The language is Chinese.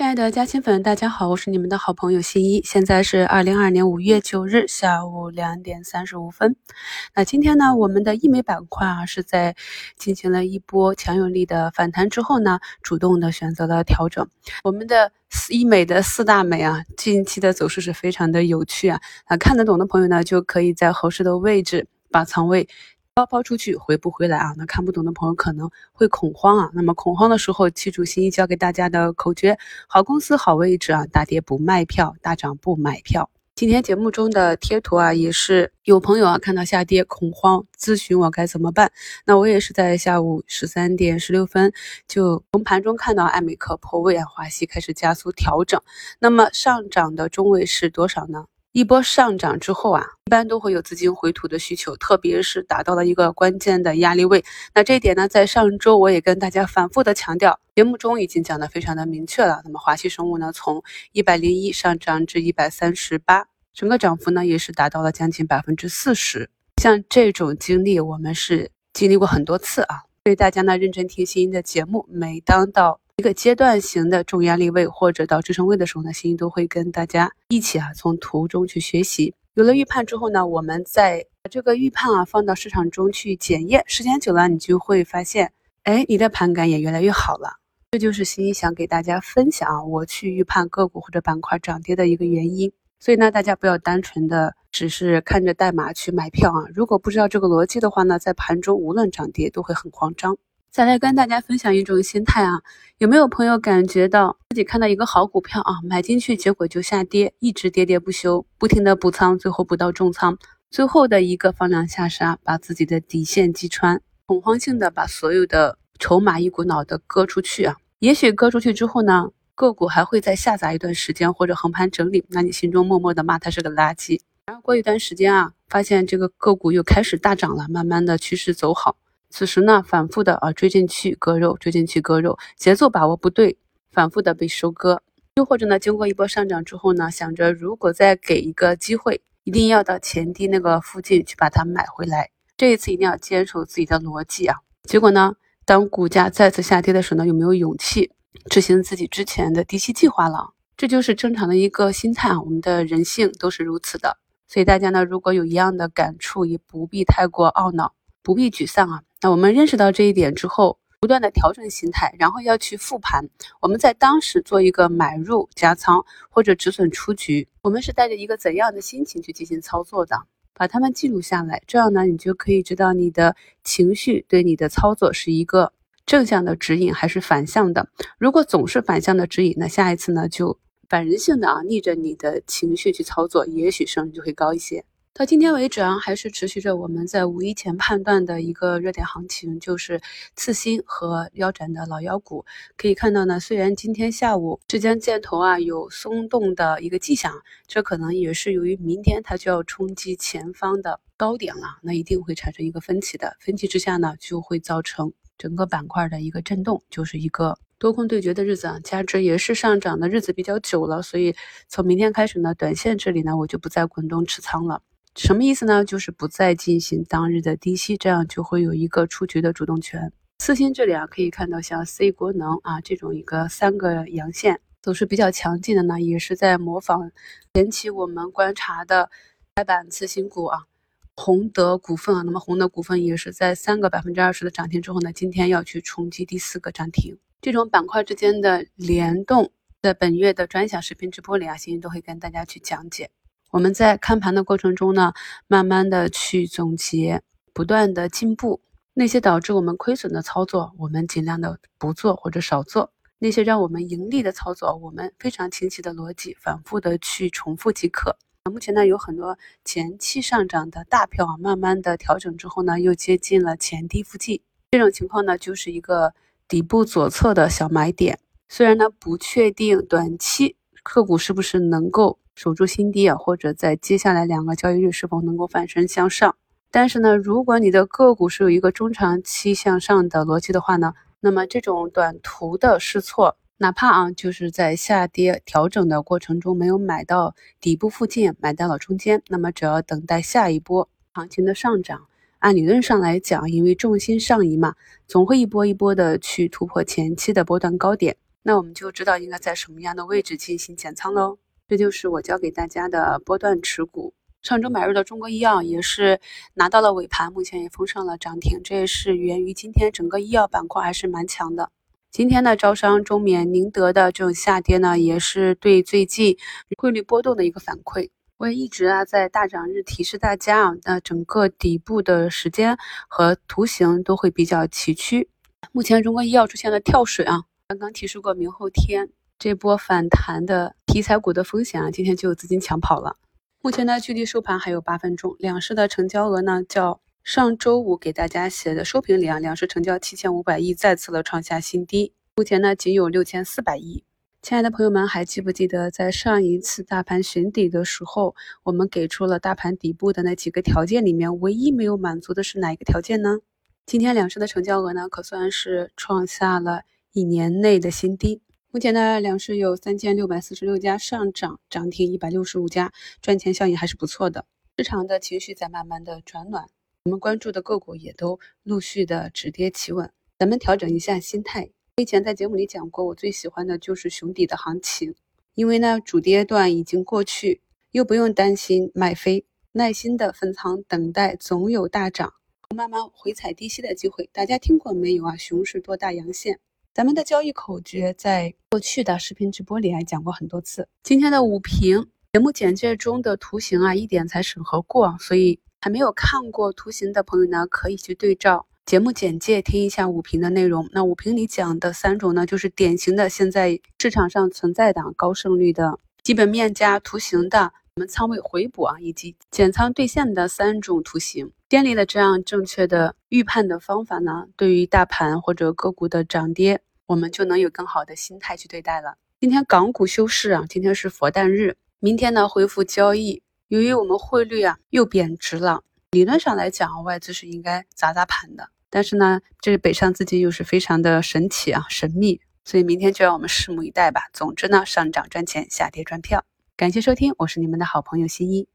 亲爱的嘉兴粉，大家好，我是你们的好朋友新一。现在是二零二二年五月九日下午两点三十五分。那今天呢，我们的医美板块啊，是在进行了一波强有力的反弹之后呢，主动的选择了调整。我们的医美的四大美啊，近期的走势是非常的有趣啊。啊，看得懂的朋友呢，就可以在合适的位置把仓位。抛抛出去回不回来啊？那看不懂的朋友可能会恐慌啊。那么恐慌的时候，记住新一教给大家的口诀：好公司好位置啊，大跌不卖票，大涨不买票。今天节目中的贴图啊，也是有朋友啊看到下跌恐慌，咨询我该怎么办。那我也是在下午十三点十六分就从盘中看到艾美克破位啊，华西开始加速调整。那么上涨的中位是多少呢？一波上涨之后啊，一般都会有资金回吐的需求，特别是达到了一个关键的压力位。那这一点呢，在上周我也跟大家反复的强调，节目中已经讲的非常的明确了。那么华西生物呢，从一百零一上涨至一百三十八，整个涨幅呢也是达到了将近百分之四十。像这种经历，我们是经历过很多次啊。所以大家呢，认真听新的节目，每当到。一个阶段型的重压力位或者到支撑位的时候呢，欣欣都会跟大家一起啊，从图中去学习。有了预判之后呢，我们再把这个预判啊放到市场中去检验，时间久了，你就会发现，哎，你的盘感也越来越好了。这就是欣欣想给大家分享啊我去预判个股或者板块涨跌的一个原因。所以呢，大家不要单纯的只是看着代码去买票啊，如果不知道这个逻辑的话呢，在盘中无论涨跌都会很慌张。再来跟大家分享一种心态啊，有没有朋友感觉到自己看到一个好股票啊，买进去结果就下跌，一直跌跌不休，不停的补仓，最后补到重仓，最后的一个放量下杀，把自己的底线击穿，恐慌性的把所有的筹码一股脑的割出去啊，也许割出去之后呢，个股还会再下砸一段时间或者横盘整理，那你心中默默的骂它是个垃圾，然后过一段时间啊，发现这个个股又开始大涨了，慢慢的趋势走好。此时呢，反复的啊追进去割肉，追进去割肉，节奏把握不对，反复的被收割。又或者呢，经过一波上涨之后呢，想着如果再给一个机会，一定要到前低那个附近去把它买回来。这一次一定要坚守自己的逻辑啊。结果呢，当股价再次下跌的时候呢，有没有勇气执行自己之前的低吸计划了？这就是正常的一个心态啊。我们的人性都是如此的。所以大家呢，如果有一样的感触，也不必太过懊恼。不必沮丧啊！那我们认识到这一点之后，不断的调整心态，然后要去复盘。我们在当时做一个买入加仓或者止损出局，我们是带着一个怎样的心情去进行操作的？把它们记录下来，这样呢，你就可以知道你的情绪对你的操作是一个正向的指引还是反向的。如果总是反向的指引，那下一次呢就反人性的啊，逆着你的情绪去操作，也许胜率就会高一些。到今天为止啊，还是持续着我们在五一前判断的一个热点行情，就是次新和腰斩的老妖股。可以看到呢，虽然今天下午之间箭头啊有松动的一个迹象，这可能也是由于明天它就要冲击前方的高点了，那一定会产生一个分歧的。分歧之下呢，就会造成整个板块的一个震动，就是一个多空对决的日子啊。加之也是上涨的日子比较久了，所以从明天开始呢，短线这里呢，我就不再滚动持仓了。什么意思呢？就是不再进行当日的低吸，这样就会有一个出局的主动权。次新这里啊，可以看到像 C 国能啊这种一个三个阳线走势比较强劲的呢，也是在模仿前期我们观察的白板次新股啊，宏德股份啊。那么宏德股份也是在三个百分之二十的涨停之后呢，今天要去冲击第四个涨停。这种板块之间的联动，在本月的专享视频直播里啊，欣欣都会跟大家去讲解。我们在看盘的过程中呢，慢慢的去总结，不断的进步。那些导致我们亏损的操作，我们尽量的不做或者少做；那些让我们盈利的操作，我们非常清晰的逻辑，反复的去重复即可。目前呢，有很多前期上涨的大票啊，慢慢的调整之后呢，又接近了前低附近。这种情况呢，就是一个底部左侧的小买点。虽然呢，不确定短期个股是不是能够。守住新低啊，或者在接下来两个交易日是否能够反身向上？但是呢，如果你的个股是有一个中长期向上的逻辑的话呢，那么这种短途的试错，哪怕啊就是在下跌调整的过程中没有买到底部附近，买到了中间，那么只要等待下一波行情的上涨，按理论上来讲，因为重心上移嘛，总会一波一波的去突破前期的波段高点。那我们就知道应该在什么样的位置进行减仓喽。这就是我教给大家的波段持股。上周买入的中国医药也是拿到了尾盘，目前也封上了涨停，这也是源于今天整个医药板块还是蛮强的。今天呢，招商、中免、宁德的这种下跌呢，也是对最近汇率波动的一个反馈。我也一直啊在大涨日提示大家啊，那整个底部的时间和图形都会比较崎岖。目前中国医药出现了跳水啊，刚刚提示过明后天这波反弹的题材股的风险啊，今天就有资金抢跑了。目前呢，距离收盘还有八分钟，两市的成交额呢，较上周五给大家写的收评里啊，两市成交七千五百亿，再次的创下新低。目前呢，仅有六千四百亿。亲爱的朋友们，还记不记得在上一次大盘寻底的时候，我们给出了大盘底部的那几个条件里面，唯一没有满足的是哪一个条件呢？今天两市的成交额呢，可算是创下了一年内的新低。目前呢，两市有三千六百四十六家上涨，涨停一百六十五家，赚钱效应还是不错的。市场的情绪在慢慢的转暖，我们关注的个股也都陆续的止跌企稳。咱们调整一下心态。我以前在节目里讲过，我最喜欢的就是熊底的行情，因为呢，主跌段已经过去，又不用担心卖飞，耐心的分仓等待，总有大涨慢慢回踩低吸的机会。大家听过没有啊？熊市多大阳线？咱们的交易口诀在过去的视频直播里还讲过很多次。今天的五评节目简介中的图形啊，一点才审核过，所以还没有看过图形的朋友呢，可以去对照节目简介听一下五评的内容。那五评里讲的三种呢，就是典型的现在市场上存在的高胜率的基本面加图形的我们仓位回补啊，以及减仓兑现的三种图形。建立了这样正确的预判的方法呢，对于大盘或者个股的涨跌，我们就能有更好的心态去对待了。今天港股休市啊，今天是佛诞日，明天呢恢复交易。由于我们汇率啊又贬值了，理论上来讲，外资是应该砸砸盘的。但是呢，这北上资金又是非常的神奇啊，神秘，所以明天就让我们拭目以待吧。总之呢，上涨赚钱，下跌赚票。感谢收听，我是你们的好朋友新一。